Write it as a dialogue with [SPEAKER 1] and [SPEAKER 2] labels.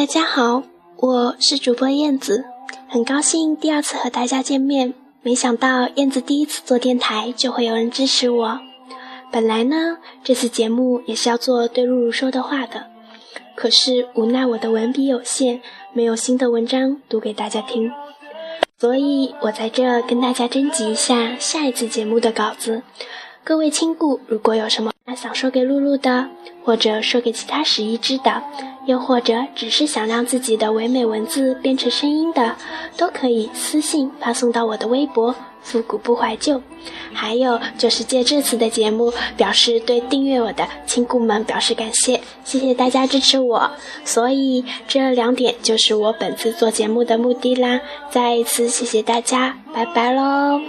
[SPEAKER 1] 大家好，我是主播燕子，很高兴第二次和大家见面。没想到燕子第一次做电台就会有人支持我。本来呢，这次节目也是要做对露露说的话的，可是无奈我的文笔有限，没有新的文章读给大家听，所以我在这跟大家征集一下下一次节目的稿子。各位亲故，如果有什么想说给露露的，或者说给其他十一只的，又或者只是想让自己的唯美文字变成声音的，都可以私信发送到我的微博“复古不怀旧”。还有就是借这次的节目，表示对订阅我的亲故们表示感谢，谢谢大家支持我。所以这两点就是我本次做节目的目的啦。再一次谢谢大家，拜拜喽。